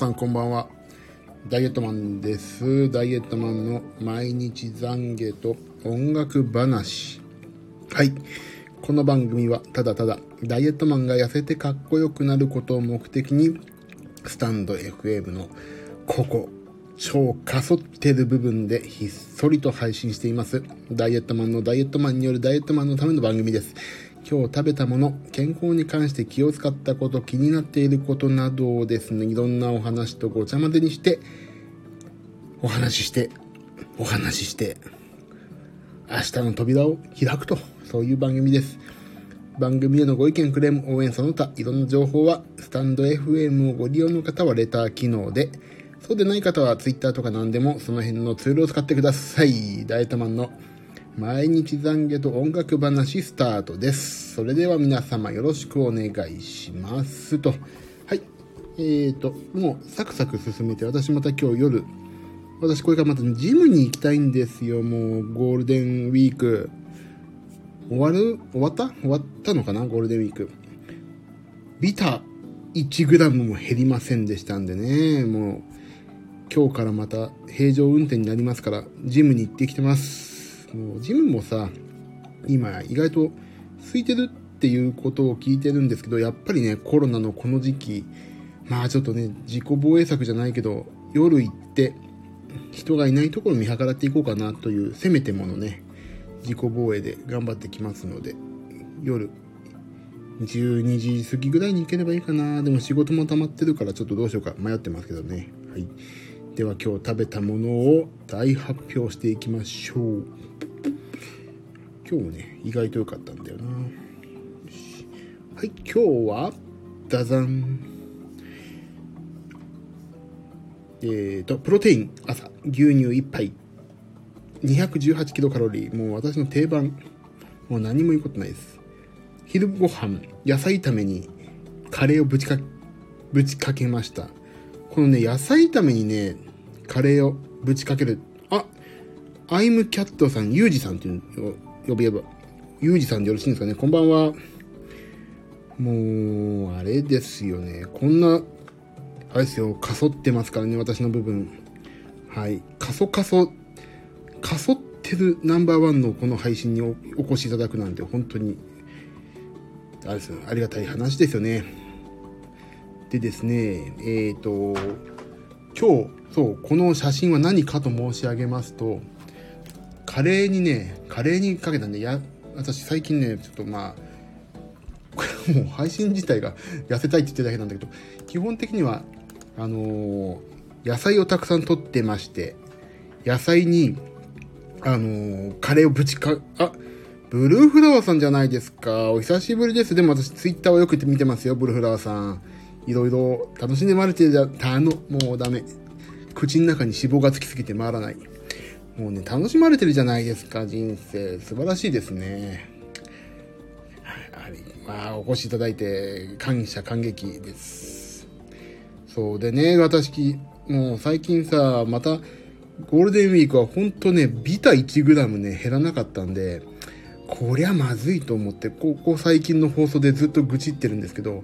さんこんばんは。ダイエットマンです。ダイエットマンの毎日懺悔と音楽話。はい。この番組はただただダイエットマンが痩せてかっこよくなることを目的に、スタンド FM のここ、超かそってる部分でひっそりと配信しています。ダイエットマンのダイエットマンによるダイエットマンのための番組です。今日食べたもの、健康に関して気を使ったこと、気になっていることなどをですね、いろんなお話とごちゃ混ぜにして、お話しして、お話しして、明日の扉を開くと、そういう番組です。番組へのご意見、クレーム、応援その他、いろんな情報は、スタンド FM をご利用の方はレター機能で、そうでない方は Twitter とか何でも、その辺のツールを使ってください。ダイエットマンの毎日懺悔と音楽話スタートです。それでは皆様よろしくお願いします。と。はい。えーと、もうサクサク進めて、私また今日夜、私これからまたジムに行きたいんですよ。もうゴールデンウィーク。終わる？終わった？終わったのかな？ゴールデンウィーク。ビタ 1g も減りませんでしたんでね。もう今日からまた平常運転になりますから、ジムに行ってきてます。もうジムもさ、今意外と空いてるっていうことを聞いてるんですけど、やっぱりね、コロナのこの時期、まあちょっとね、自己防衛策じゃないけど、夜行って人がいないところ見計らっていこうかなという、せめてものね、自己防衛で頑張ってきますので、夜、12時過ぎぐらいに行ければいいかな。でも仕事も溜まってるからちょっとどうしようか迷ってますけどね。はい。では今日食べたものを大発表していきましょう。今日もね、意外と良かったんだよな。はい、今日は、ダザン。えーと、プロテイン、朝、牛乳1杯。218キロカロリー。もう私の定番。もう何も言うことないです。昼ご飯、野菜炒めにカレーをぶちか、ぶちかけました。このね、野菜炒めにね、カレーをぶちかける。あ、アイムキャットさん、ユージさんっていうのを呼べば、ユージさんでよろしいんですかね。こんばんは。もう、あれですよね。こんな、あれですよ、かそってますからね、私の部分。はい。かそかそ、かそってるナンバーワンのこの配信におお越しいただくなんて、本当に、あれですよ、ありがたい話ですよね。でですね、えっ、ー、と、今日、そう、この写真は何かと申し上げますと、カレーにね、カレーにかけたんで、や、私最近ね、ちょっとまあ、こ れもう配信自体が痩せたいって言ってるだけなんだけど、基本的には、あのー野菜をたくさん取ってまして、野菜に、あのーカレーをぶちか、あ、ブルーフラワーさんじゃないですか。お久しぶりです。でも私ツイッターをよく見てますよ、ブルーフラワーさん。いろいろ楽しんでまれてるじゃ、たの、もうダメ。口の中に脂肪がつきすぎて回らない。もうね、楽しまれてるじゃないですか、人生。素晴らしいですね。はい、まあ、お越しいただいて、感謝感激です。そうでね、私、もう最近さ、また、ゴールデンウィークは本当ね、ビタ 1g ね、減らなかったんで、こりゃまずいと思って、ここ最近の放送でずっと愚痴ってるんですけど、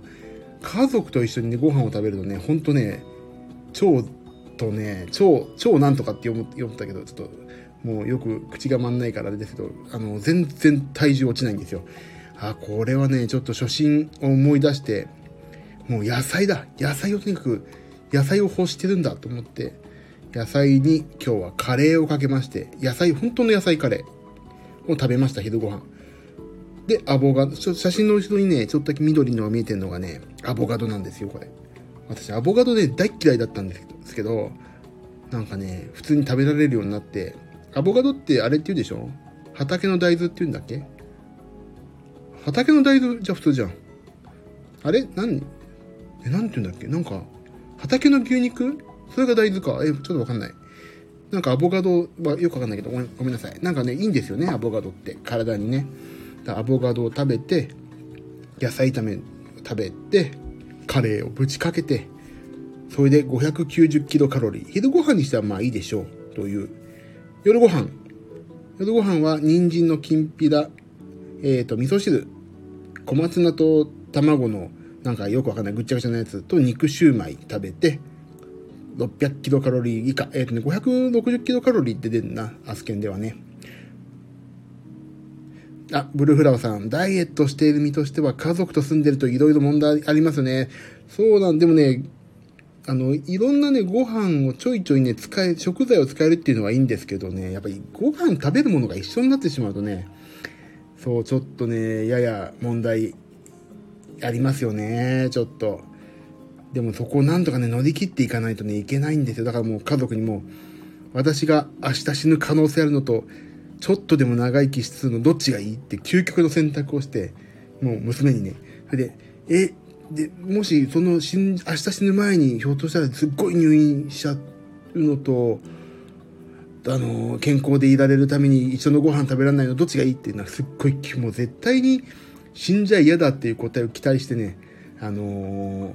家族と一緒にね、ご飯を食べるとね、ほんとね、腸とね、腸、腸なんとかって読む読ったけど、ちょっと、もうよく口が回んないからあれですけど、あの、全然体重落ちないんですよ。あ、これはね、ちょっと初心を思い出して、もう野菜だ野菜をとにかく、野菜を欲してるんだと思って、野菜に今日はカレーをかけまして、野菜、本当の野菜カレーを食べました、昼ご飯。で、アボガド、写真の後ろにね、ちょっとだけ緑のが見えてるのがね、アボカドなんですよ、これ。私、アボカドね、大嫌いだったんですけど、なんかね、普通に食べられるようになって、アボカドってあれって言うでしょ？畑の大豆って言うんだっけ？畑の大豆じゃ普通じゃん。あれ？何？え、なんて言うんだっけ？なんか、畑の牛肉？それが大豆か。え、ちょっとわかんない。なんかアボカドはよくわかんないけどごめん、ごめんなさい。なんかね、いいんですよね、アボカドって。体にね。アボカドを食べて、野菜炒め食べて、カレーをぶちかけて、それで590キロカロリー。昼ご飯にしてはまあいいでしょう。という。夜ご飯。夜ご飯は人参のきんぴら、えっ、ー、と、味噌汁、小松菜と卵のなんかよくわかんないぐっちゃぐちゃなやつと肉シューマイ食べて、600キロカロリー以下、えっ、ー、とね、560キロカロリーって出るな、アスケンではね。あ、ブルーフラワーさん、ダイエットしている身としては家族と住んでると色々問題ありますね。そうなん、でもね、あの、いろんなね、ご飯をちょいちょいね、使え、食材を使えるっていうのはいいんですけどね、やっぱりご飯食べるものが一緒になってしまうとね、そう、ちょっとね、やや問題ありますよね、ちょっと。でもそこをなんとかね、乗り切っていかないとね、いけないんですよ。だからもう家族にも、私が明日死ぬ可能性あるのと、ちょっとでも長生きするのどっちがいいって究極の選択をして、もう娘にね、それで、え、で、もしその死ん、明日死ぬ前にひょっとしたらすっごい入院しちゃうのと、あの、健康でいられるために一緒のご飯食べられないのどっちがいいっていうのはすっごい、もう絶対に死んじゃ嫌だっていう答えを期待してね、あの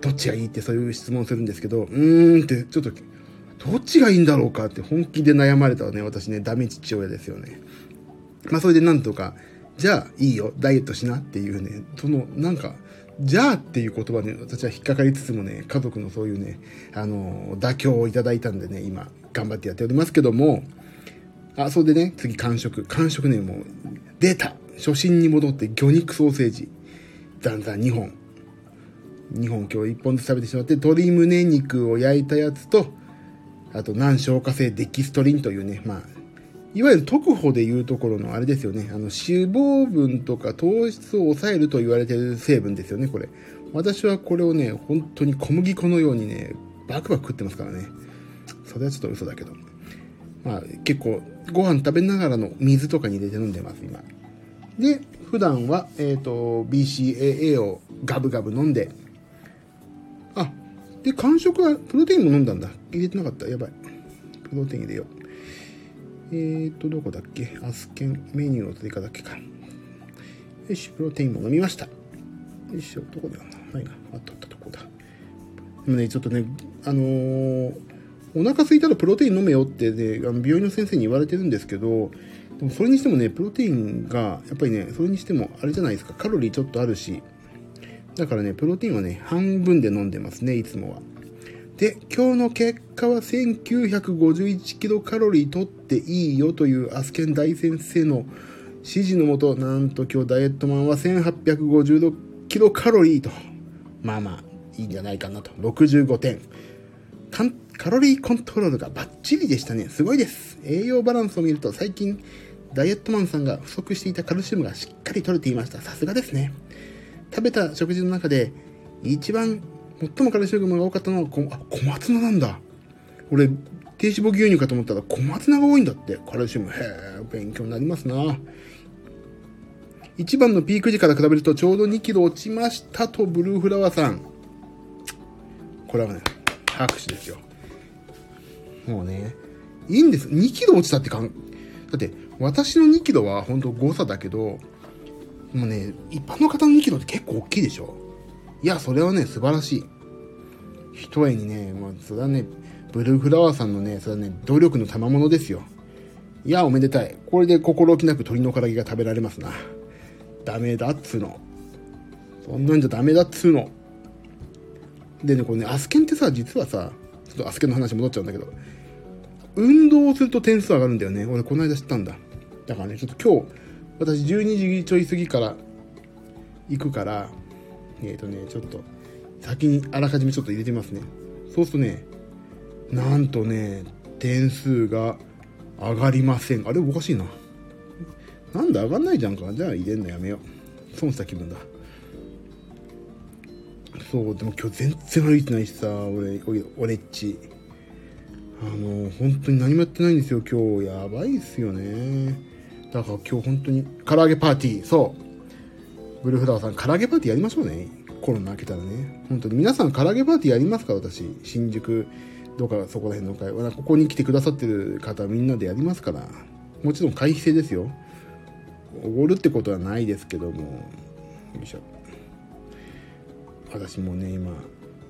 どっちがいいってそういう質問するんですけど、うーんってちょっとどっちがいいんだろうかって本気で悩まれたね、私ね、ダメ父親ですよね。まあそれでなんとか、じゃあいいよ、ダイエットしなっていうね、そのなんか、じゃあっていう言葉ね、私は引っかかりつつもね、家族のそういうね、あの、妥協をいただいたんでね、今、頑張ってやっておりますけども、あ、それでね、次、完食。完食ね、もう、出た初心に戻って魚肉ソーセージ。ざんざん2本。2本今日1本ずつ食べてしまって、鶏胸肉を焼いたやつと、あと難消化性デキストリンというね、まあ、いわゆる特保でいうところのあれですよね。あの、脂肪分とか糖質を抑えると言われてる成分ですよね、これ。私はこれをね、本当に小麦粉のようにね、バクバク食ってますからね。それはちょっと嘘だけど。まあ、結構、ご飯食べながらの水とかに入れて飲んでます、今。で、普段は、えっ、ー、と、BCAA をガブガブ飲んで、あ、で、間食はプロテインも飲んだんだ。入れてなかった。やばい。プロテイン入れよう。えーと、どこだっけ？アスケンメニューの追加だけか。よし、プロテインも飲みました。よいしょ、どこだ？よな。ないな。あったあったとこだ。でもね、ちょっとね、あのー、お腹空いたらプロテイン飲めよってね、あの病院の先生に言われてるんですけど、でもそれにしてもね、プロテインが、やっぱりね、それにしてもあれじゃないですか、カロリーちょっとあるし、だからね、プロテインはね、半分で飲んでますね、いつもは。で、今日の結果は1951キロカロリー取っていいよというアスケン大先生の指示のもと、なんと今日ダイエットマンは1856キロカロリーと。まあまあ、いいんじゃないかなと。65点。カロリーコントロールがバッチリでしたね。すごいです。栄養バランスを見ると最近、ダイエットマンさんが不足していたカルシウムがしっかり取れていました。さすがですね。食べた食事の中で、一番最もカルシウムが多かったのはこあ小松菜なんだ。俺、低脂肪牛乳かと思ったら小松菜が多いんだって。カルシウム。へえ、勉強になりますな。一番のピーク時から比べるとちょうど2キロ落ちましたと、ブルーフラワーさん。これはね、拍手ですよ。もうね、いいんです。2キロ落ちたってかん、だって、私の2キロは本当誤差だけど、もうね、一般の方の2キロって結構大きいでしょいや、それはね、素晴らしい。一重にね、もう、それはね、ブルーフラワーさんのね、それはね、努力の賜物ですよ。いや、おめでたい。これで心置きなく鶏の唐揚げが食べられますな。ダメだっつうの。そんなんじゃダメだっつうの。でね、これね、アスケンってさ、実はさ、ちょっとアスケンの話戻っちゃうんだけど、運動をすると点数上がるんだよね。俺、この間知ったんだ。だからね、ちょっと今日、私12時ちょい過ぎから行くから、えっ、ー、とね、ちょっと、先にあらかじめちょっと入れてみますね。そうするとね、なんとね、点数が上がりません。あれおかしいな。なんで上がんないじゃんか。じゃあ入れんのやめよう。損した気分だ。そう、でも今日全然歩いてないしさ、俺、俺っち。あの、本当に何もやってないんですよ、今日。やばいっすよね。だから今日本当に、唐揚げパーティー、そう。ブルフラワーさん、唐揚げパーティーやりましょうね。コロナ明けたらね。本当に。皆さん、唐揚げパーティーやりますか？私。新宿、どうかそこら辺の会話。ここに来てくださってる方、みんなでやりますから。もちろん会費制ですよ。おごるってことはないですけども。よいしょ。私もね、今、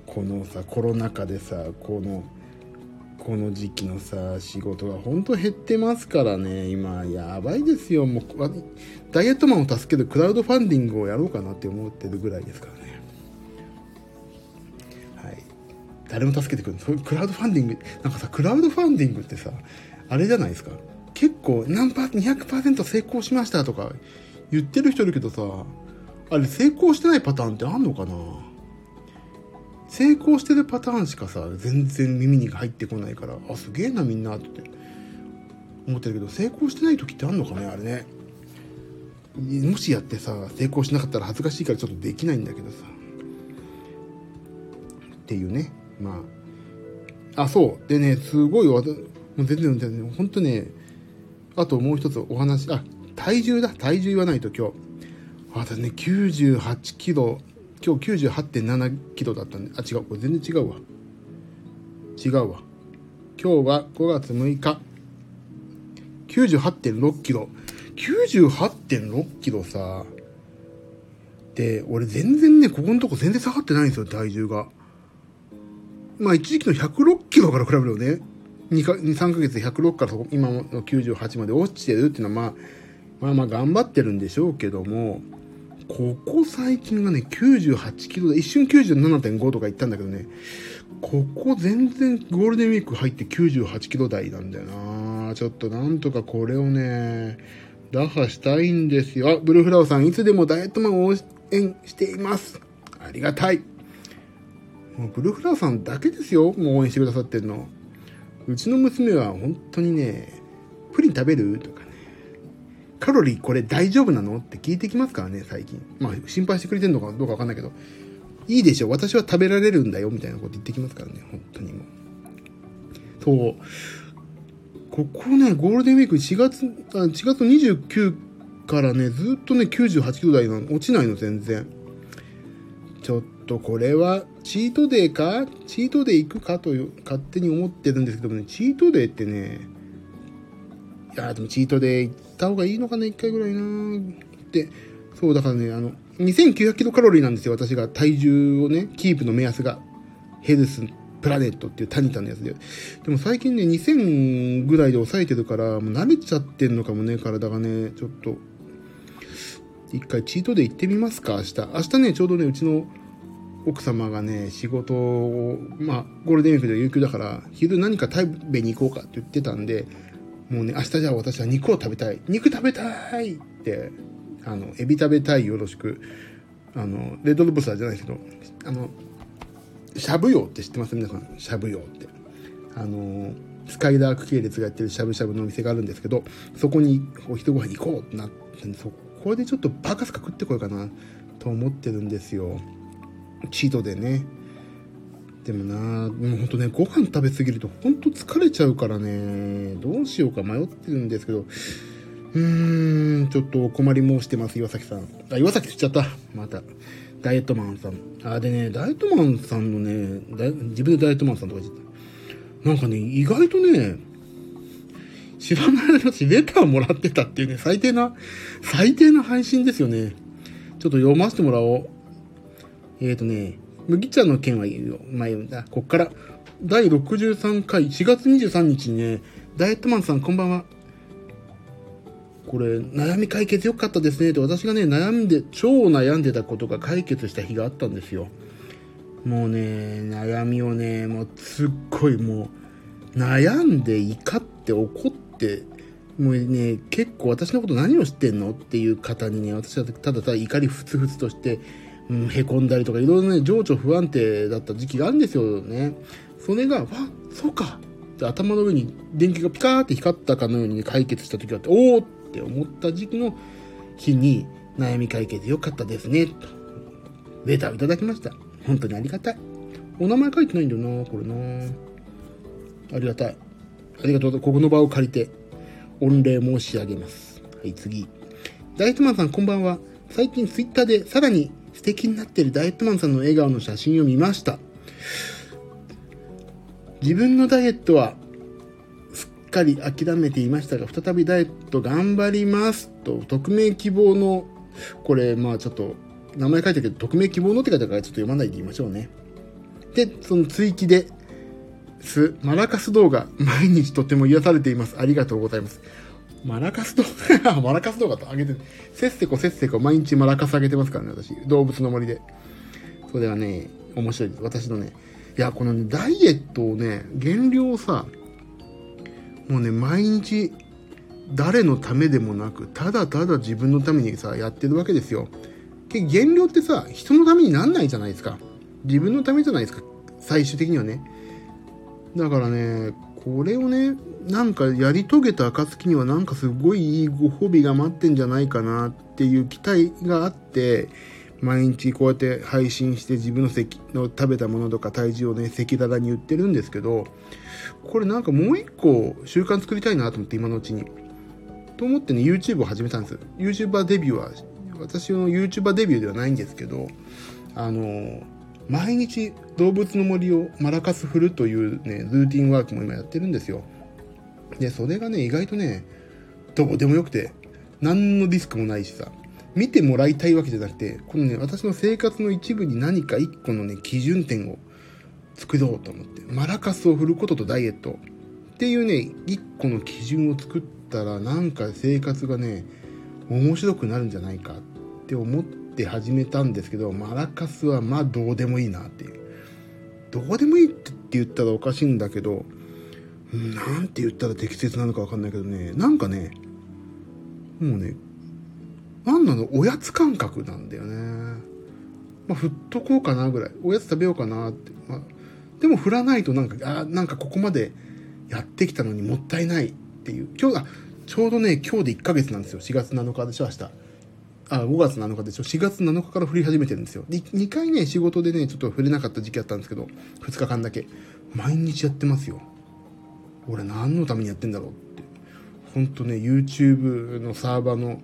このさ、コロナ禍でさ、この、この時期のさ仕事がほんと減ってますからね。今やばいですよ。もうダイエットマンを助けるクラウドファンディングをやろうかなって思ってるぐらいですからね。はい。誰も助けてくれるクラウドファンディングなんかさクラウドファンディングってさあれじゃないですか。結構何パ200%成功しましたとか言ってる人いるけどさあれ成功してないパターンってあんのかな？成功してるパターンしかさ、全然耳に入ってこないから、あ、すげえなみんなって思ってるけど、成功してない時ってあんのかねあれね。もしやってさ、成功しなかったら恥ずかしいからちょっとできないんだけどさ。っていうね。まあ。あ、そう。でね、すごいわ、もう全然、全然、ほんとね、あともう一つお話、あ、体重だ。体重言わないと今日。あ、だね、98キロ、今日98.7キロだったんで、あ、違う。これ全然違うわ。違うわ。今日は5月6日。98.6キロ。98.6キロさ。で、俺全然ね、ここのとこ全然下がってないんですよ、体重が。まあ一時期の106キロから比べるとね、2か、2、3ヶ月で106から今の98まで落ちてるっていうのはまあ、まあまあ頑張ってるんでしょうけども、ここ最近がね、98キロで、一瞬97.5とか言ったんだけどね、ここ全然ゴールデンウィーク入って98キロ台なんだよなちょっとなんとかこれをね、打破したいんですよ。あ、ブルーフラワーさん、いつでもダイエットマンを応援しています。ありがたい。もうブルーフラワーさんだけですよ。もう応援してくださってるの。うちの娘は本当にね、プリン食べる？とか。カロリーこれ大丈夫なの？って聞いてきますからね、最近。まあ、心配してくれてるのかどうかわかんないけど。いいでしょ、私は食べられるんだよ、みたいなこと言ってきますからね、本当にもう。そう。ここね、ゴールデンウィーク4月、あ4月29からね、ずっとね、98キロ台なの、落ちないの、全然。ちょっとこれは、チートデーか？チートデー行くかという、勝手に思ってるんですけどもね、チートデーってね、いやでもチートデーった方がいいのかな、1回ぐらいなって、そう、だからね、あの、2900キロカロリーなんですよ、私が体重をね、キープの目安が。ヘルスプラネットっていうタニタのやつで。でも最近ね、2000ぐらいで抑えてるから、もう慣れちゃってんのかもね、体がね、ちょっと、一回チートで行ってみますか、明日。明日ね、ちょうどね、うちの奥様がね、仕事を、まあ、ゴールデンウィークで有給だから、昼何か食べに行こうかって言ってたんで、もうね、明日じゃあ私は肉を食べたい。肉食べたいって、あの、エビ食べたいよろしく。あの、レッドロブスターじゃないですけど、あの、しゃぶ用って知ってます？皆さん。しゃぶ用って。あの、スカイダーク系列がやってるしゃぶしゃぶのお店があるんですけど、そこにお昼ご飯行こうってなって、そこでちょっとバカスカ食ってこようかなと思ってるんですよ。チートでね。でもなもうほんとね、ご飯食べ過ぎるとほんと疲れちゃうからね、どうしようか迷ってるんですけど、うーん、ちょっとお困り申してます、岩崎さん。あ、岩崎って言っちゃった。また。ダイエットマンさん。あ、でね、ダイエットマンさんのね、自分でダイエットマンさんとか言ってた。なんかね、意外とね、知らない間にレターもらってたっていうね、最低な、最低な配信ですよね。ちょっと読ませてもらおう。えっ、ー、とね、麦茶の件は言うよ。前言うんだ。こっから、第63回、4月23日にね、ダイエットマンさんこんばんは。これ、悩み解決よかったですねって私がね、悩んで、超悩んでたことが解決した日があったんですよ。もうね、悩みをね、もうすっごいもう、悩んで怒って怒って、もうね、結構私のこと何を知ってんの？っていう方にね、私はただただ怒りふつふつとして、うん、へこんだりとかいろいろね、情緒不安定だった時期があるんですよね。それが、わ、そうかって頭の上に電気がピカーって光ったかのように、解決した時があって、おーって思った時期の日に悩み解決よかったですね、と。レターをいただきました。本当にありがたい。お名前書いてないんだよな、これな。ありがたい。ありがとう。ここの場を借りて、御礼申し上げます。はい、次。ダイエットマンさん、こんばんは。最近ツイッターでさらに素敵になってるダイエットマンさんの笑顔の写真を見ました。自分のダイエットはすっかり諦めていましたが、再びダイエット頑張りますと、匿名希望の、これ、まあちょっと、名前書いてるけど、匿名希望のって書いてあるからちょっと読まないで言いましょうね。で、その追記で、す、マラカス動画、毎日とても癒されています。ありがとうございます。マラカス動画 マラカス動画と上げて、せっせこせっせこ毎日マラカス上げてますからね、私。動物の森で。それはね、面白いです。私のね、いや、このね、ダイエットをね、減量をさ、もうね、毎日、誰のためでもなく、ただただ自分のためにさ、やってるわけですよ。減量ってさ、人のためになんないじゃないですか。自分のためじゃないですか。最終的にはね。だからね、これをね、なんかやり遂げた暁にはなんかすごいいいご褒美が待ってんじゃないかなっていう期待があって、毎日こうやって配信して自分のの食べたものとか体重をね、赤裸々に言ってるんですけど、これなんかもう一個習慣作りたいなと思って今のうちに。と思ってね、YouTube を始めたんです。YouTuber デビューは、私の YouTuber デビューではないんですけど、あの、毎日動物の森をマラカス振るというね、ルーティンワークも今やってるんですよ。で、それがね、意外とね、どうでもよくて、何のリスクもないしさ、見てもらいたいわけじゃなくて、このね、私の生活の一部に何か一個のね、基準点を作ろうと思って、マラカスを振ることとダイエットっていうね、一個の基準を作ったら、なんか生活がね、面白くなるんじゃないかって思って始めたんですけど、マラカスはまあどうでもいいなっていう。どうでもいいって言ったらおかしいんだけど、なんて言ったら適切なのかわかんないけどね、なんかね、もうね、なんなの？おやつ感覚なんだよね。まあ、振っとこうかなぐらい。おやつ食べようかなって。まあ、でも振らないとなんか、あなんかここまでやってきたのにもったいないっていう。今日、あ、ちょうどね、今日で1ヶ月なんですよ。4月7日でしょ、明日。あ、5月7日でしょ。4月7日から降り始めてるんですよ。で、2回ね、仕事でね、ちょっと降れなかった時期あったんですけど、2日間だけ。毎日やってますよ。俺何のためにやってんだろうって。ほんとね、YouTube のサーバーの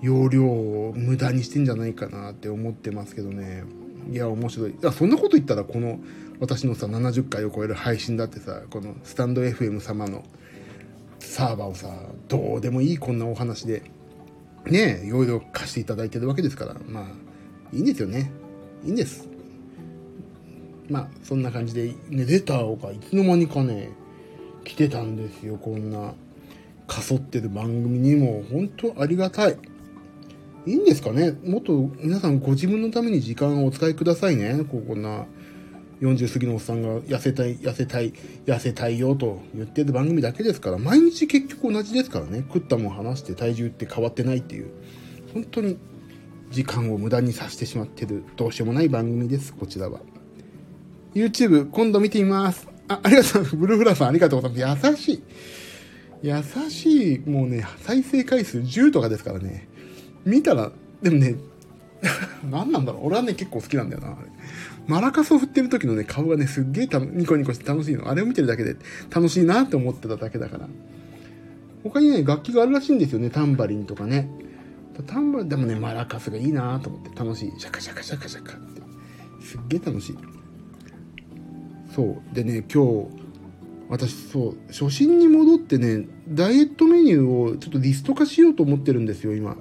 容量を無駄にしてんじゃないかなって思ってますけどね。いや、面白い。あ、そんなこと言ったら、この、私のさ、70回を超える配信だってさ、このスタンド FM 様のサーバーをさ、どうでもいいこんなお話でねいろいろ貸していただいてるわけですから、まあ、いいんですよね。いいんです。まあ、そんな感じで、ね、レターがいつの間にかね、来てたんですよ、こんな、かそってる番組にも、本当ありがたい。いいんですかねもっと皆さんご自分のために時間をお使いくださいね。こんな、40過ぎのおっさんが痩せたい、痩せたい、痩せたいよと言ってる番組だけですから、毎日結局同じですからね。食ったもん話して体重って変わってないっていう、本当に時間を無駄にさせてしまってる、どうしようもない番組です、こちらは。YouTube、今度見てみます。あ、ありがとう。ブルーフラーさんありがとうございます。優しい。優しい、もうね、再生回数10とかですからね。見たら、でもね、何なんだろう。俺はね、結構好きなんだよな。マラカスを振ってる時のね、顔がね、すっげえニコニコして楽しいの。あれを見てるだけで楽しいなって思ってただけだから。他にね、楽器があるらしいんですよね。タンバリンとかね。タンバリンでもね、マラカスがいいなと思って楽しい。シャカシャカシャカシャカって。すっげえ楽しい。そう。でね、今日、私そう、初心に戻ってね、ダイエットメニューをちょっとリスト化しようと思ってるんですよ、今。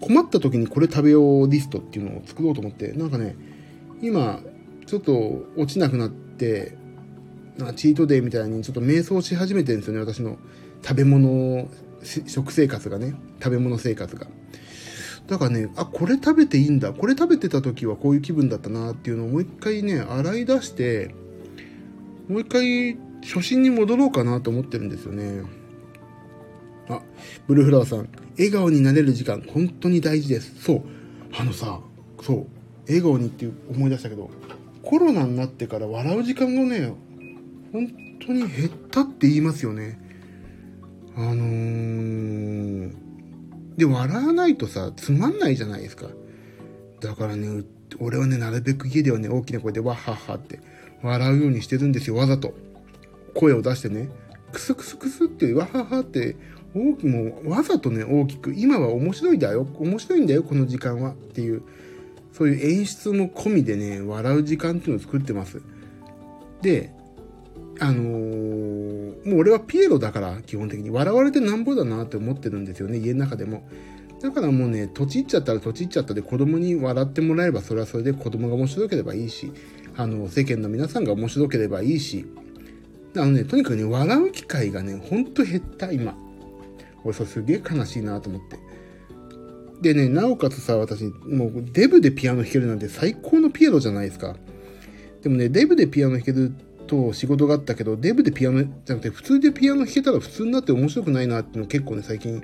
困った時にこれ食べようリストっていうのを作ろうと思って、なんかね、今、ちょっと落ちなくなって、なチートデイみたいにちょっと瞑想し始めてるんですよね、私の食べ物、食生活がね、食べ物生活が。だからね、あ、これ食べていいんだ。これ食べてた時はこういう気分だったなっていうのをもう一回ね、洗い出して、もう一回初心に戻ろうかなと思ってるんですよね。あ、ブルーフラワーさん、笑顔になれる時間、本当に大事です。そう。あのさ、そう。笑顔にって思い出したけど、コロナになってから笑う時間がね、本当に減ったって言いますよね。あのー、で、笑わないとさ、つまんないじゃないですか。だからね、俺はね、なるべく家ではね、大きな声でわっはっはって笑うようにしてるんですよ、わざと。声を出してね、クスクスクスってわははって大きもうわざとね大きく今は面白いだよ面白いんだよこの時間はっていうそういう演出も込みでね、笑う時間っていうのを作ってます。で、あのー、もう俺はピエロだから、基本的に。笑われてなんぼだなって思ってるんですよね、家の中でも。だからもうね、土地行っちゃったら土地行っちゃったで子供に笑ってもらえばそれはそれで子供が面白ければいいし、あの、世間の皆さんが面白ければいいし、あのね、とにかくね、笑う機会がね、ほんと減った、今。俺、それすげえ悲しいなと思って。でね、なおかつさ、私、もうデブでピアノ弾けるなんて最高のピエロじゃないですか。でもね、デブでピアノ弾けると仕事があったけど、デブでピアノじゃなくて、普通でピアノ弾けたら普通になって面白くないなっていうの結構ね、最近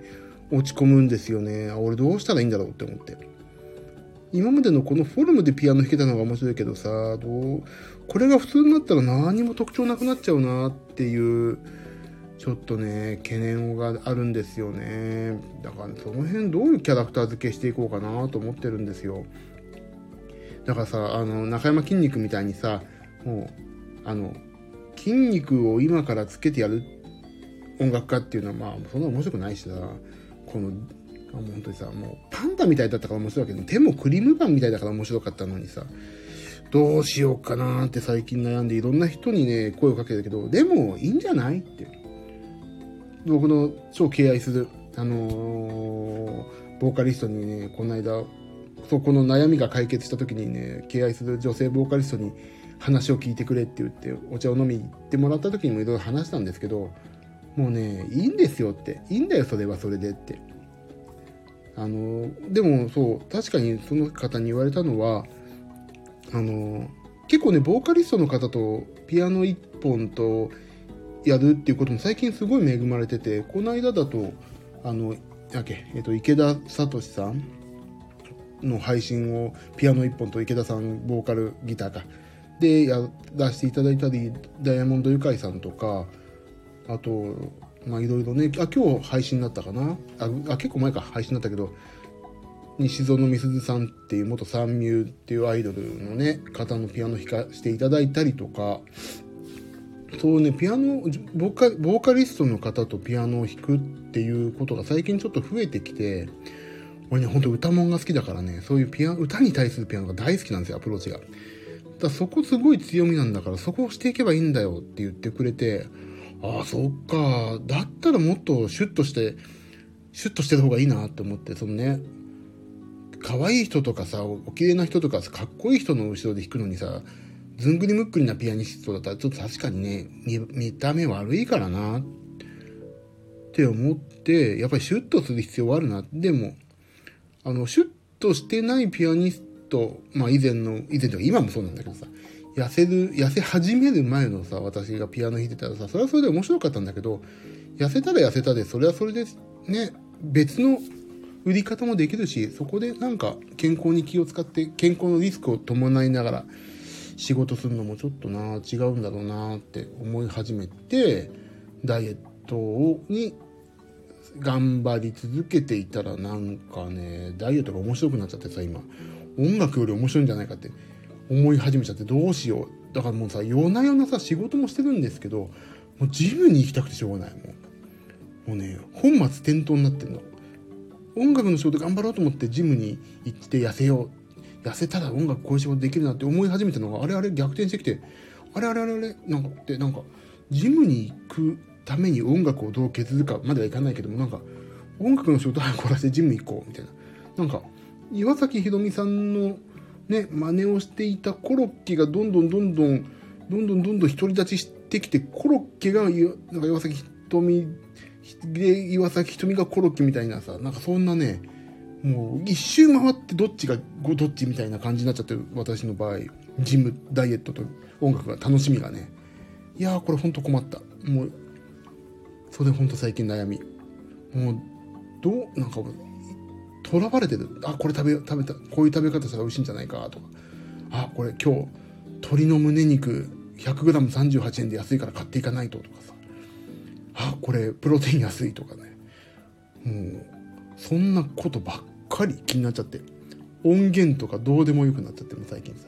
落ち込むんですよね。あ、俺どうしたらいいんだろうって思って。今までのこのフォルムでピアノ弾けたのが面白いけどさ、どう、これが普通になったら何も特徴なくなっちゃうなっていう、ちょっとね、懸念があるんですよね。だから、ね、その辺どういうキャラクター付けしていこうかなと思ってるんですよ。だからさ、あの、中山筋肉みたいにさ、もう、あの、筋肉を今からつけてやる音楽家っていうのは、まあ、そんな面白くないしさ、この、もう本当にさ、もうパンダみたいだったから面白いけ。ど、手もクリームパンみたいだから面白かったのにさ、どうしようかなって最近悩んでいろんな人にね、声をかけたけど、でもいいんじゃないって。僕の超敬愛する、あのー、ボーカリストにね、この間、そこの悩みが解決した時にね、敬愛する女性ボーカリストに話を聞いてくれって言って、お茶を飲みに行ってもらった時にもいろいろ話したんですけど、もうね、いいんですよって。いいんだよ、それはそれでって。あの、でもそう、確かにその方に言われたのは、あの、結構ね、ボーカリストの方とピアノ一本とやるっていうことも最近すごい恵まれてて、この間だと、あの、やけ、えっと、池田聡さんの配信を、ピアノ一本と池田さん、ボーカルギターか、でやらせていただいたり、ダイヤモンドユカイさんとか、あと、まあいろいろね、あ、今日配信になったかな？ああ、結構前か配信になったけど、西園美鈴さんっていう元三ミュっていうアイドルのね、方のピアノ弾かしていただいたりとか、そうね、ピアノボーカ、ボーカリストの方とピアノを弾くっていうことが最近ちょっと増えてきて、俺ね、ほんと歌もんが好きだからね、そういうピア歌に対するピアノが大好きなんですよ、アプローチが。だそこすごい強みなんだから、そこをしていけばいいんだよって言ってくれて、ああ、そっか。だったらもっとシュッとして、シュッとしてる方がいいなって思って、そのね、可愛い人とかさ、お綺麗な人とかかっこいい人の後ろで弾くのにさ、ずんぐりむっくりなピアニストだったら、ちょっと確かにね、見た目悪いからな、って思って、やっぱりシュッとする必要はあるな。でも、あの、シュッとしてないピアニスト、まあ以前の、以前とか今もそうなんだけどさ、痩せる、痩せ始める前のさ、私がピアノ弾いてたらさ、それはそれで面白かったんだけど、痩せたら痩せたで、それはそれでね、別の売り方もできるし、そこでなんか健康に気を使って健康のリスクを伴いながら仕事するのもちょっとな、違うんだろうなって思い始めて、ダイエットに頑張り続けていたらなんかね、ダイエットが面白くなっちゃってさ、今。音楽より面白いんじゃないかって。思い始めちゃってどうしよう。だからもうさ、夜な夜なさ、仕事もしてるんですけど、もうジムに行きたくてしょうがない。もうもうね、本末転倒になってんの。音楽の仕事頑張ろうと思ってジムに行って痩せよう。痩せたら音楽こういう仕事できるなって思い始めたのが、あれあれ逆転してきて、あれあれあれあれ、なんかって、なんか、ジムに行くために音楽をどう削るかまではいかないけども、なんか、音楽の仕事はこらせてジム行こう、みたいな。なんか、岩崎宏美さんのね、真似をしていたコロッケがどんどんどんどん、どんどんどんどん独り立ちしてきて、コロッケが、なんか岩崎瞳で、岩崎瞳がコロッケみたいなさ、なんかそんなね、もう一周回ってどっちがどっちみたいな感じになっちゃってる私の場合、ジム、ダイエットと音楽が楽しみがね。いやーこれほんと困った。もう、それほんと最近悩み。もう、どう、なんか囚われてる。あ、これ食べ、食べた、こういう食べ方したら美味しいんじゃないかとか。あ、これ今日、鶏の胸肉 100g38 円で安いから買っていかないととかさ。あ、これプロテイン安いとかね。もう、そんなことばっかり気になっちゃって。音源とかどうでもよくなっちゃってる最近さ。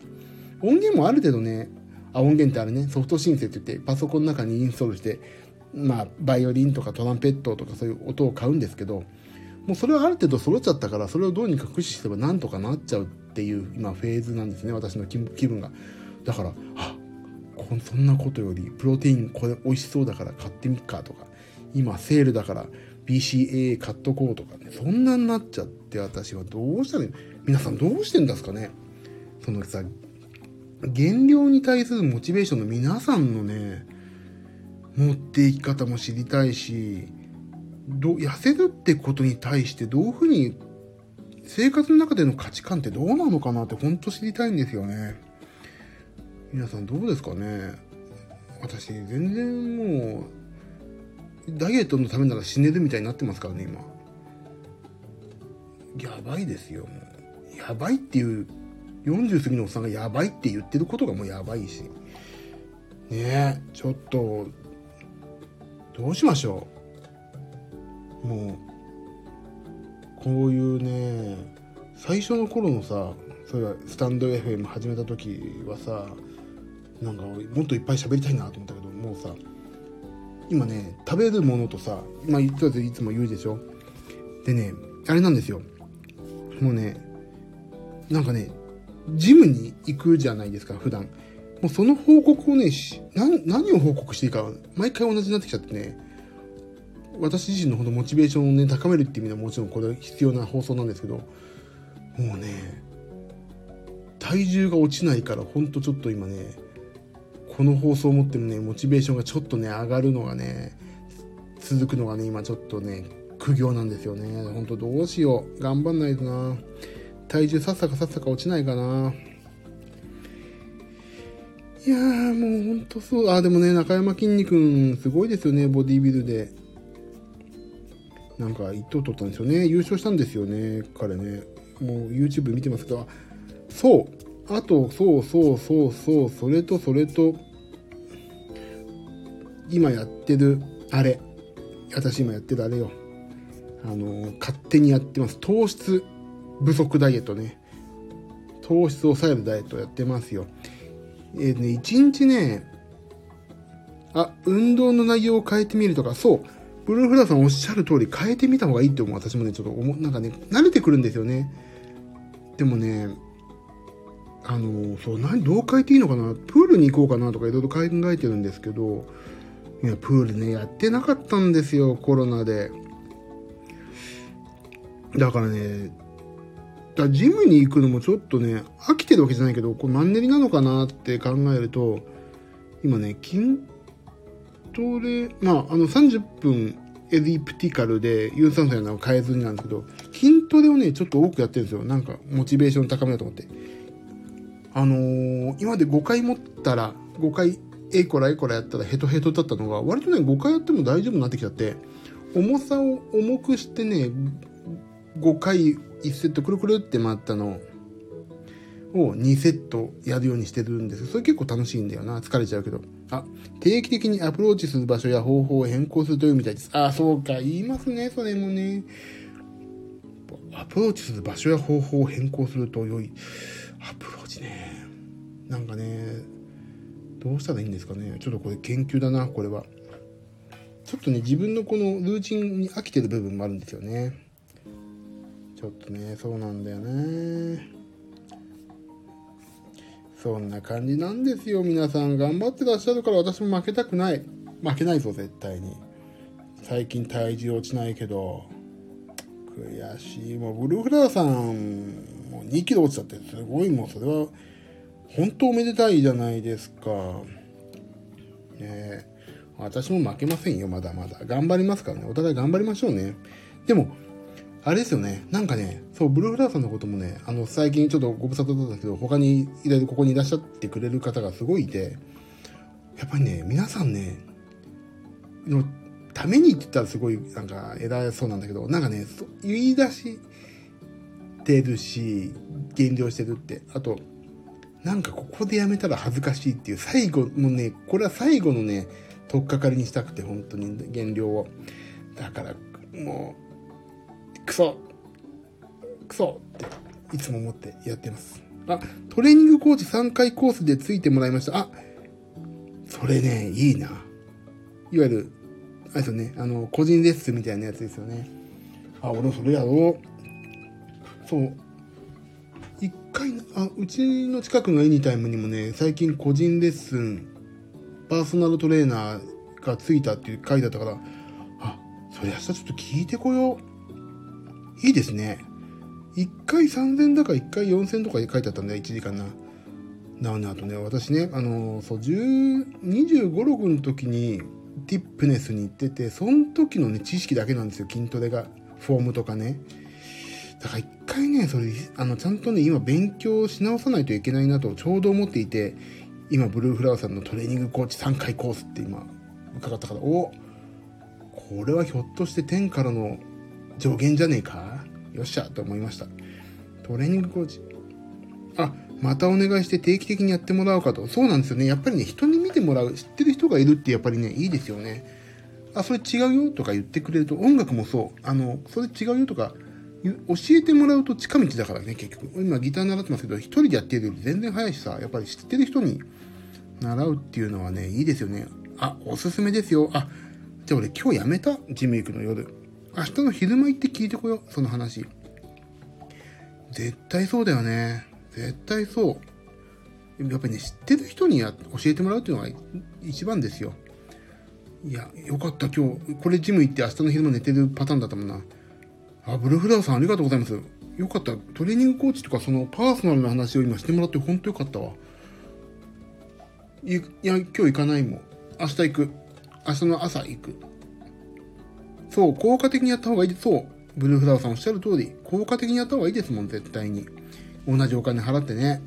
音源もある程度ね、あ、音源ってあれね、ソフト申請って言って、パソコンの中にインストールして、まあ、バイオリンとかトランペットとかそういう音を買うんですけど、もうそれはある程度揃っちゃったから、それをどうにか駆使すればなんとかなっちゃうっていう今フェーズなんですね、私の気分が。だから、あ、そんなことより、プロテインこれ美味しそうだから買ってみっかとか、今セールだから BCA 買っとこうとかね、そんなになっちゃって私はどうしたらいい皆さんどうしてんですかね？そのさ、減量に対するモチベーションの皆さんのね、持っていき方も知りたいし、ど痩せるってことに対してどういうふうに生活の中での価値観ってどうなのかなってほんと知りたいんですよね。皆さんどうですかね。私全然もうダイエットのためなら死ねるみたいになってますからね今。やばいですよもう。やばいっていう40過ぎのおっさんがやばいって言ってることがもうやばいし。ねえちょっとどうしましょう。もうこういうね最初の頃のさそれはスタンド FM 始めた時はさなんかもっといっぱい喋りたいなと思ったけどもうさ今ね食べるものとさまあいついつも言うでしょ？でねあれなんですよ。もうねなんかねジムに行くじゃないですか普段。もうその報告をね何を報告していいか毎回同じになってきちゃってね私自身のこのモチベーションをね高めるっていう意味ではもちろんこれ必要な放送なんですけどもうね体重が落ちないからほんとちょっと今ねこの放送を持ってるねモチベーションがちょっとね上がるのがね続くのがね今ちょっとね苦行なんですよね。ほんとどうしよう。頑張んないとな。体重さっさかさっさか落ちないかな。いやーもうほんとそう。あでもね中山きんに君すごいですよねボディビルで。なんか1等取ったんですよね。優勝したんですよね彼ね。もう YouTube 見てますけどそう。あとそうそうそうそうそれとそれと今やってるあれ。私今やってるあれよ。あの勝手にやってます。糖質不足ダイエットね。糖質を抑えるダイエットやってますよ。えー、ね1日ねあ運動の内容を変えてみるとかそう。ブルーフラさんおっしゃる通り変えてみた方がいいって思う私もねちょっと思なんかね慣れてくるんですよね。でもねあのそう何どう変えていいのかな？プールに行こうかなとかいろいろ考えてるんですけどいやプールねやってなかったんですよコロナで。だからねだジムに行くのもちょっとね飽きてるわけじゃないけどこれマンネリなのかなって考えると今ね筋トレまああの30分エリプティカルで有酸素やなの変えずになんですけど筋トレをねちょっと多くやってるんですよ。なんかモチベーション高めようと思って。あのー、今まで5回持ったら5回えいこらえいこらやったらヘトヘトだったのが割とね5回やっても大丈夫になってきちゃって重さを重くしてね5回1セットくるくるって回ったのを2セットやるようにしてるんですそれ結構楽しいんだよな。疲れちゃうけど。あ定期的にアプローチする場所や方法を変更するというみたいです。あそうか。言いますねそれもね。アプローチする場所や方法を変更すると良い。アプローチね。なんかねどうしたらいいんですかね。ちょっとこれ研究だなこれは。ちょっとね自分のこのルーチンに飽きてる部分もあるんですよね。ちょっとねそうなんだよね。そんな感じなんですよ。皆さん頑張ってらっしゃるから私も負けたくない。負けないぞ絶対に。最近体重落ちないけど。悔しい。もうブルーフラワーさんもう2キロ落ちたってすごいもうそれは本当おめでたいじゃないですか。ね私も負けませんよまだまだ。頑張りますからね。お互い頑張りましょうね。でもあれですよね。なんかね、そう、ブルーフラワーさんのこともね、あの、最近ちょっとご無沙汰だったんですけど、他にいろいろここにいらっしゃってくれる方がすごいいて、やっぱりね、皆さんね、のためにって言ったらすごいなんか偉そうなんだけど、なんかね、言い出してるし、減量してるって。あと、なんかここでやめたら恥ずかしいっていう、最後のね、これは最後のね、取っかかりにしたくて、本当に減量を。だから、もう、クソクソっていつも思ってやってます。あ、トレーニングコーチ3回コースでついてもらいました。あ、それね、いいな。いわゆる、あれですよね、あの、個人レッスンみたいなやつですよね。あ、俺それやろう。そう。一回、あ、うちの近くのエニタイムにもね、最近個人レッスン、パーソナルトレーナーがついたっていう回だったから、あ、それ明日ちょっと聞いてこよう。いいですね。1回3000だか1回4000とか書いてあったんだよ、1時間な。なのあとね、私ね、あの、そう、25、6の時にティップネスに行ってて、その時のね、知識だけなんですよ、筋トレが。フォームとかね。だから一回ね、それ、あの、ちゃんとね、今勉強し直さないといけないなとちょうど思っていて、今ブルーフラワーさんのトレーニングコーチ3回コースって今伺ったからおこれはひょっとして天からの助言じゃねえか？よっしゃと思いましたトレーニングコーチあまたお願いして定期的にやってもらおうかとそうなんですよねやっぱりね人に見てもらう知ってる人がいるってやっぱりねいいですよねあそれ違うよとか言ってくれると音楽もそうあのそれ違うよとか教えてもらうと近道だからね、結局。今ギター習ってますけど、一人でやってるより全然早いしさ、やっぱり知ってる人に習うっていうのはね、いいですよね。あ、おすすめですよ。あ、じゃあ俺今日やめた？ジム行くの夜。明日の昼間行って聞いてこよう、その話。絶対そうだよね。絶対そう。やっぱりね、知ってる人にや教えてもらうっていうのが一番ですよ。いや、よかった、今日、これジム行って明日の昼間寝てるパターンだったもんな。あ、ブルフラワーさんありがとうございます。よかった。トレーニングコーチとかそのパーソナルな話を今してもらって本当よかったわ。いや、今日行かないもん。明日行く。明日の朝行く。そう、効果的にやった方がいいです。そう。ブルーフラワーさんおっしゃる通り、効果的にやった方がいいですもん、絶対に。同じお金払ってね。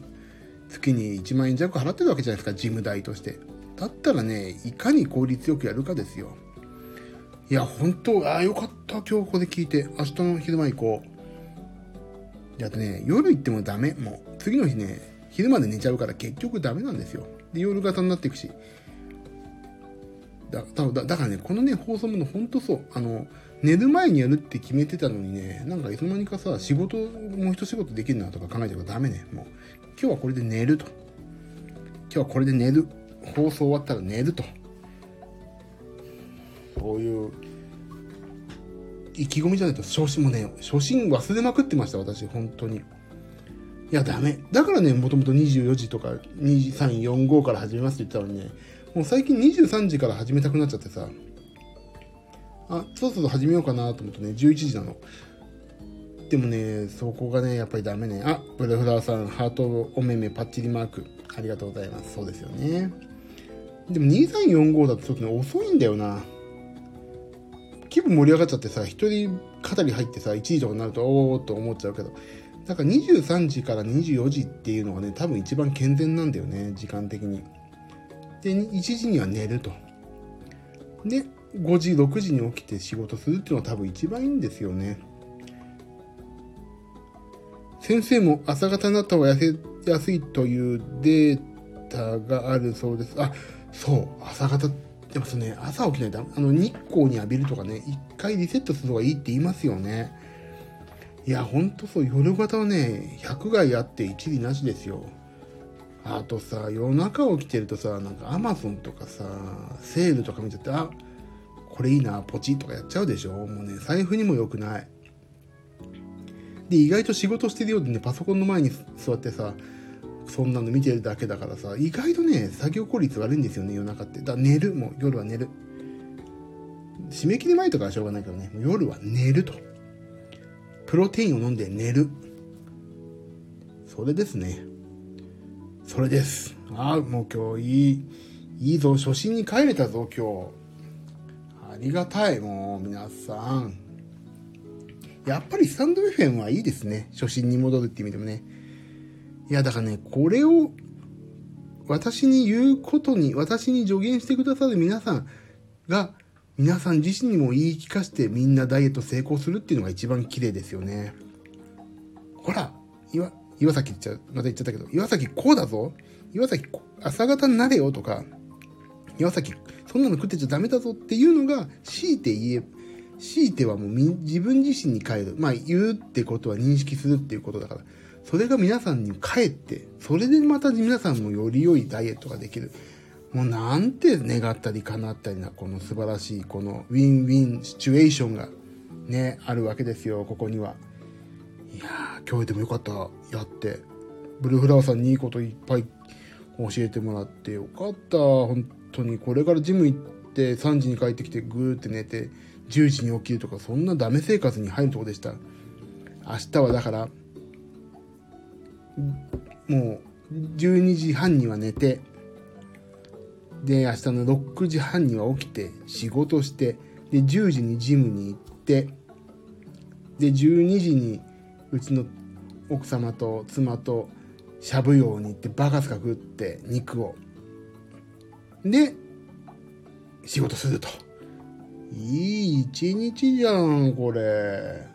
月に1万円弱払ってるわけじゃないですか、ジム代として。だったらね、いかに効率よくやるかですよ。いや、本当ああ、よかった。今日これ聞いて。明日の昼間行こう。あとね、夜行ってもダメ。もう、次の日ね、昼まで寝ちゃうから結局ダメなんですよ。で、夜型になっていくし。だだだからね、このね、放送もの本当そう。あの、寝る前にやるって決めてたのにね、なんかいつの間にかさ、仕事、もう一仕事できるなとか考えちゃうからダメね。もう、今日はこれで寝ると。今日はこれで寝る。放送終わったら寝ると。そういう意気込みじゃないと初心もね初心忘れまくってました私本当にいやダメだからねもともと24時とか2345から始めますって言ったのにねもう最近23時から始めたくなっちゃってさ。あそろそろ始めようかなと思ってね。11時なの。でもねそこがねやっぱりダメね。あブルフラーさんハートお目目パッチリマーク。ありがとうございます。そうですよね。でも2345だとちょっとね遅いんだよな。気分盛り上がっちゃってさ、一人語り入ってさ、1時とかになると、おおと思っちゃうけど、だから23時から24時っていうのがね、多分一番健全なんだよね、時間的に。で、1時には寝ると。で、5時、6時に起きて仕事するっていうのは多分一番いいんですよね。先生も朝方になった方が痩せやすいというデータがあるそうです。あ、そう、朝方でもそのね、朝起きないと、あの、日光に浴びるとかね、一回リセットする方がいいって言いますよね。いや、ほんとそう、夜型はね、100害あって一理なしですよ。あとさ、夜中起きてるとさ、なんかアマゾンとかさ、セールとか見ちゃって、あ、これいいな、ポチッとかやっちゃうでしょもうね、財布にも良くない。で、意外と仕事してるようでね、パソコンの前に座ってさ、そんなの見てるだけだからさ、意外とね、作業効率悪いんですよね、夜中って。だから寝る、もう夜は寝る。締め切り前とかはしょうがないけどね、夜は寝ると。プロテインを飲んで寝る。それですね。それです。ああ、もう今日いい、いいぞ、初心に帰れたぞ、今日。ありがたい、もう、皆さん。やっぱりスタンド FM はいいですね。初心に戻るって意味でもね。いや、だからね、これを私に言うことに、私に助言してくださる皆さんが、皆さん自身にも言い聞かせてみんなダイエット成功するっていうのが一番綺麗ですよね。ほら、岩、岩崎言っちゃう、また言っちゃったけど、岩崎こうだぞ岩崎朝型になれよとか、岩崎そんなの食ってちゃダメだぞっていうのが、強いて言え、ひいてはもう自分自身に変える。まあ言うってことは認識するっていうことだから。それが皆さんに返って、それでまた皆さんもより良いダイエットができる。もうなんて願ったり叶ったりな、この素晴らしい、この win-win situation がね、あるわけですよ、ここには。いやー、今日でもよかった、やって。ブルーフラワーさんにいいこといっぱい教えてもらってよかった、本当に。これからジム行って3時に帰ってきてぐーって寝て10時に起きるとか、そんなダメ生活に入るとこでした。明日はだから、もう12時半には寝て、で、明日の6時半には起きて仕事して、で、10時にジムに行って、で、12時にうちの奥様と妻としゃぶ用に行ってバカスカ食って肉を。で、仕事すると。いい一日じゃん、これ。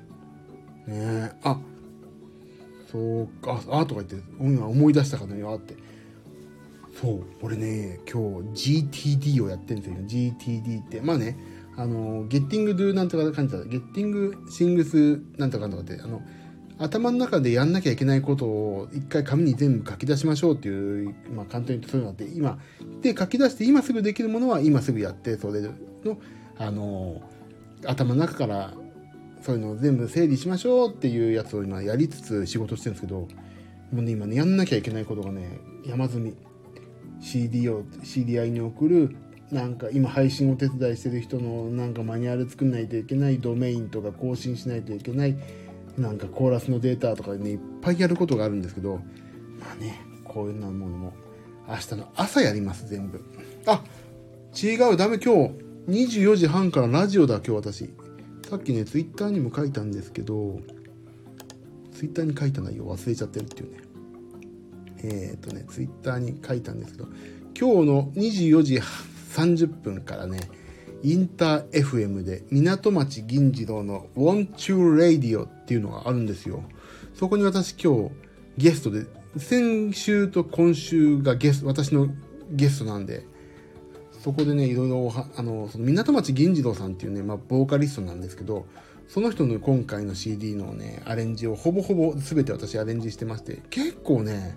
ねえ、あ、そうか、あ、とか言って、今思い出したかのよ、って。そう、俺ね、今日 GTD をやってるんですよ。GTD って。まあね、あの、ゲッティングドゥなんとか感じだ。ゲッティングシングスなんとかなんとかって、あの、頭の中でやんなきゃいけないことを一回紙に全部書き出しましょうっていう、まあ簡単に言うとそういうのって、今、で書き出して今すぐできるものは今すぐやって、それの、あの、頭の中からそういうのを全部整理しましょうっていうやつを今やりつつ仕事してるんですけど、もうね、今ね、やんなきゃいけないことがね、山積み。CD を知り合いに送る、なんか今配信を手伝いしてる人のなんかマニュアル作んないといけない、ドメインとか更新しないといけない、なんかコーラスのデータとかね、いっぱいやることがあるんですけど、まあね、こういうようなものも明日の朝やります、全部。あ、違う、ダメ、今日24時半からラジオだ、今日私。さっきね、ツイッターにも書いたんですけど、ツイッターに書いた内容忘れちゃってるっていうね。えっ、ー、とね、ツイッターに書いたんですけど、今日の24時30分からね、インター FM で港町銀次郎の Want You Radio っていうのがあるんですよ。そこに私今日ゲストで、先週と今週がゲスト、私のゲストなんで、そこでね、いろいろ、あの、その港町銀次郎さんっていうね、まあ、ボーカリストなんですけど、その人の今回の CD のね、アレンジをほぼほぼ全て私アレンジしてまして、結構ね、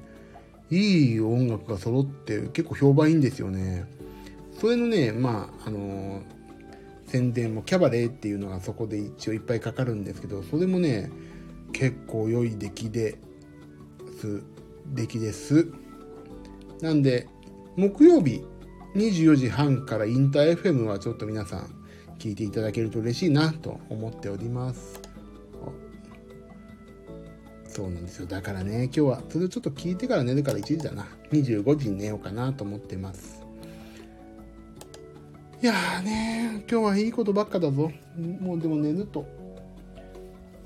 いい音楽が揃って結構評判いいんですよね。それのね、まあ、あの宣伝もキャバレーっていうのがそこで一応いっぱいかかるんですけど、それもね、結構良い出来です。出来です。なんで、木曜日、24時半からインター FM はちょっと皆さん聞いていただけると嬉しいなと思っております。そうなんですよ。だからね、今日はそれをちょっと聞いてから寝るから1時だな。25時に寝ようかなと思ってます。いやーね、今日はいいことばっかだぞ。もうでも寝ると。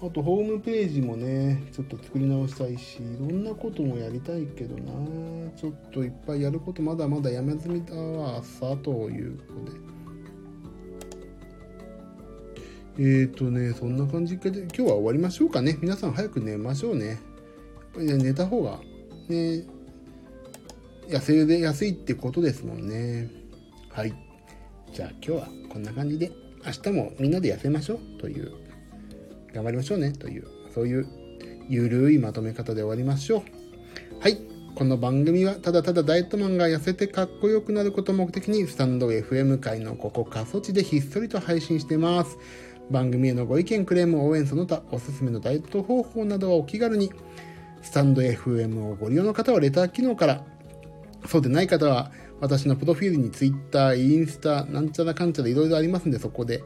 あとホームページもね、ちょっと作り直したいし、いろんなこともやりたいけどな。ちょっといっぱいやることまだまだやめずみだわ、さ、ということで。えーとね、そんな感じで今日は終わりましょうかね。皆さん早く寝ましょうね。やっぱり、寝た方が、ね、痩せで安いってことですもんね。はい。じゃあ今日はこんな感じで、明日もみんなで痩せましょうという頑張りましょうねという、そういうゆるいまとめ方で終わりましょう。はい。この番組はただただダイエットマンが痩せてかっこよくなることを目的にスタンド FM 界のここ過疎地でひっそりと配信してます。番組へのご意見、クレーム、応援その他、おすすめのダイエット方法などはお気軽に、スタンド FM をご利用の方はレター機能から、そうでない方は私のプロフィールに Twitter、インスタ、なんちゃらかんちゃらいろいろありますんで、そこで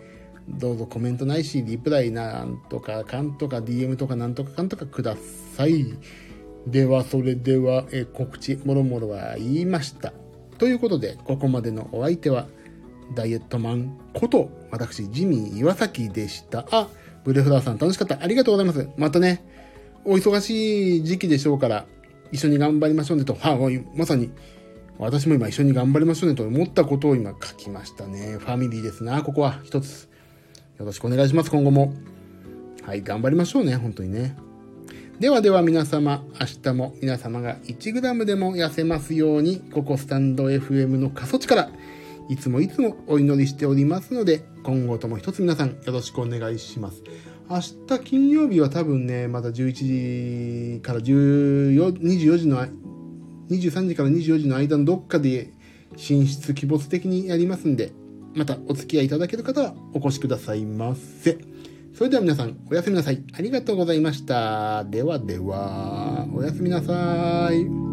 どうぞコメントないし、リプライなんとかかんとか DM とかなんとかかんとかください。では、それでは、え告知、もろもろは言いました。ということで、ここまでのお相手は、ダイエットマンこと、私、ジミー岩崎でした。あ、ブレフラーさん楽しかった。ありがとうございます。またね、お忙しい時期でしょうから、一緒に頑張りましょうねと、はあ、まさに、私も今一緒に頑張りましょうねと思ったことを今書きましたね。ファミリーですな、ここは一つ。よろしくお願いします、今後も。はい、頑張りましょうね、本当にね。ではでは皆様、明日も皆様が 1g でも痩せますように、ここスタンド FM の過疎地から、いつもいつもお祈りしておりますので、今後とも一つ皆さんよろしくお願いします。明日金曜日は多分ね、まだ11時から14 24時の、23時から24時の間のどっかで寝室鬼没的にやりますんで、またお付き合いいただける方はお越しくださいませ。それでは皆さん、おやすみなさい。ありがとうございました。ではでは、おやすみなさい。